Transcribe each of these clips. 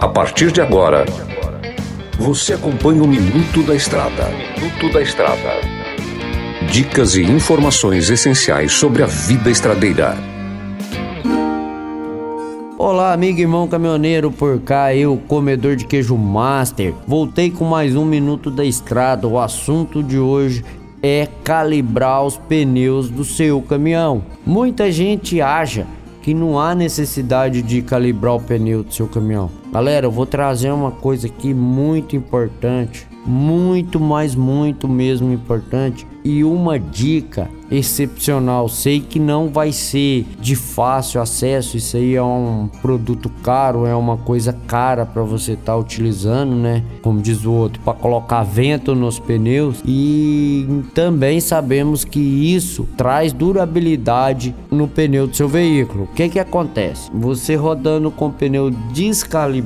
A partir de agora, você acompanha o Minuto da Estrada. Minuto da Estrada. Dicas e informações essenciais sobre a vida estradeira. Olá, amigo irmão caminhoneiro, por cá eu, comedor de queijo master. Voltei com mais um Minuto da Estrada. O assunto de hoje é calibrar os pneus do seu caminhão. Muita gente acha que não há necessidade de calibrar o pneu do seu caminhão. Galera, eu vou trazer uma coisa aqui muito importante muito, mas muito mesmo importante. E uma dica excepcional, sei que não vai ser de fácil acesso, isso aí é um produto caro, é uma coisa cara para você estar tá utilizando, né? Como diz o outro, para colocar vento nos pneus. E também sabemos que isso traz durabilidade no pneu do seu veículo. O que que acontece? Você rodando com pneu descalibrado,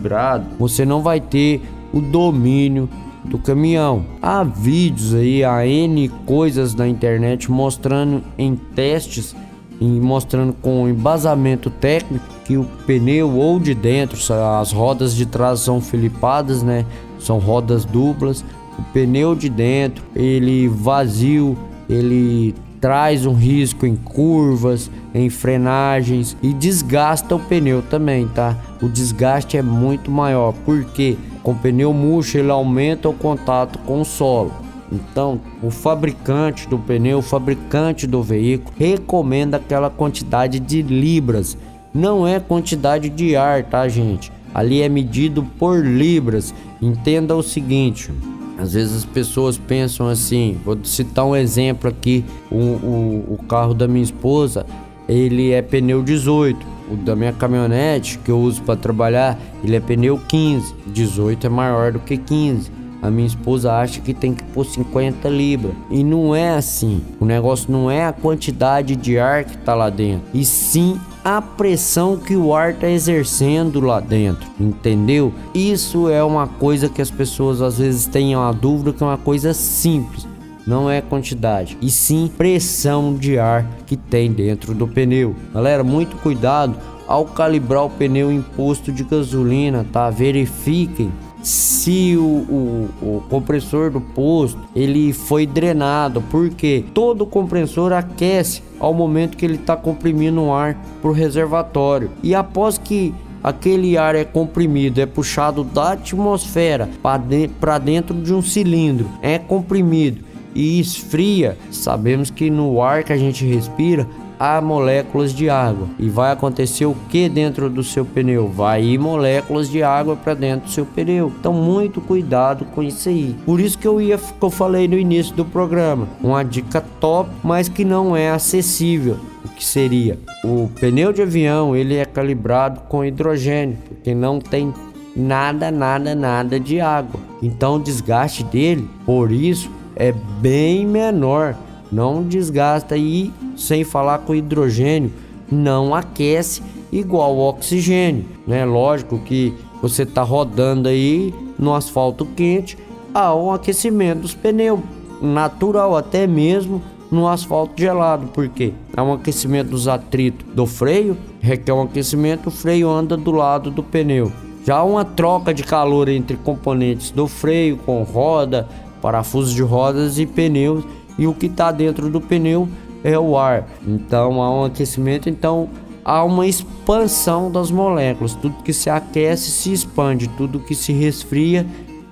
você não vai ter o domínio do caminhão. Há vídeos aí, há N coisas na internet mostrando em testes e mostrando com embasamento técnico que o pneu ou de dentro, as rodas de trás são filipadas, né? São rodas duplas. O pneu de dentro, ele vazio, ele traz um risco em curvas, em frenagens e desgasta o pneu também, tá? O desgaste é muito maior, porque com pneu murcho ele aumenta o contato com o solo. Então, o fabricante do pneu, o fabricante do veículo, recomenda aquela quantidade de libras. Não é quantidade de ar, tá, gente? Ali é medido por libras. Entenda o seguinte: às vezes as pessoas pensam assim, vou citar um exemplo aqui, o, o, o carro da minha esposa, ele é pneu 18. O da minha caminhonete que eu uso para trabalhar, ele é pneu 15. 18 é maior do que 15. A minha esposa acha que tem que pôr 50 libras. E não é assim. O negócio não é a quantidade de ar que tá lá dentro, e sim a pressão que o ar está exercendo lá dentro, entendeu? Isso é uma coisa que as pessoas às vezes têm uma dúvida que é uma coisa simples. Não é quantidade, e sim pressão de ar que tem dentro do pneu. Galera, muito cuidado ao calibrar o pneu em posto de gasolina, tá? Verifiquem se o, o, o, compressor do posto ele foi drenado, porque todo compressor aquece ao momento que ele está comprimindo o ar para o reservatório e após que aquele ar é comprimido, é puxado da atmosfera para dentro de um cilindro, é comprimido e esfria, sabemos que no ar que a gente respira há moléculas de água. E vai acontecer o que dentro do seu pneu? Vai ir moléculas de água para dentro do seu pneu. Então, muito cuidado com isso aí. Por isso que eu ia que eu falei no início do programa, uma dica top, mas que não é acessível. O que seria? O pneu de avião, ele é calibrado com hidrogênio, porque não tem nada, nada, nada de água. Então, o desgaste dele, por isso, é bem menor não desgasta e sem falar com hidrogênio não aquece igual o oxigênio, né? Lógico que você está rodando aí no asfalto quente há um aquecimento dos pneus natural até mesmo no asfalto gelado, porque há um aquecimento dos atritos do freio, requer um aquecimento, o freio anda do lado do pneu. Já uma troca de calor entre componentes do freio com roda, parafusos de rodas e pneus e o que está dentro do pneu é o ar. Então há um aquecimento, então há uma expansão das moléculas. Tudo que se aquece se expande, tudo que se resfria,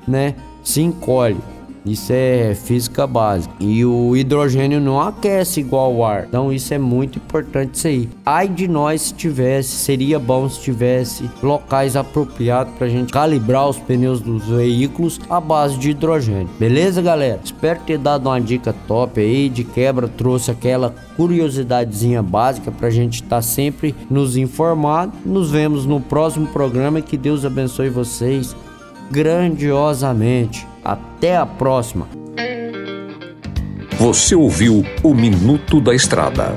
né, se encolhe. Isso é física básica. E o hidrogênio não aquece igual o ar. Então isso é muito importante isso aí. Ai de nós se tivesse, seria bom se tivesse locais apropriados para a gente calibrar os pneus dos veículos à base de hidrogênio. Beleza, galera? Espero ter dado uma dica top aí. De quebra trouxe aquela curiosidadezinha básica para a gente estar tá sempre nos informando. Nos vemos no próximo programa. Que Deus abençoe vocês grandiosamente. Até a próxima. Você ouviu o Minuto da Estrada.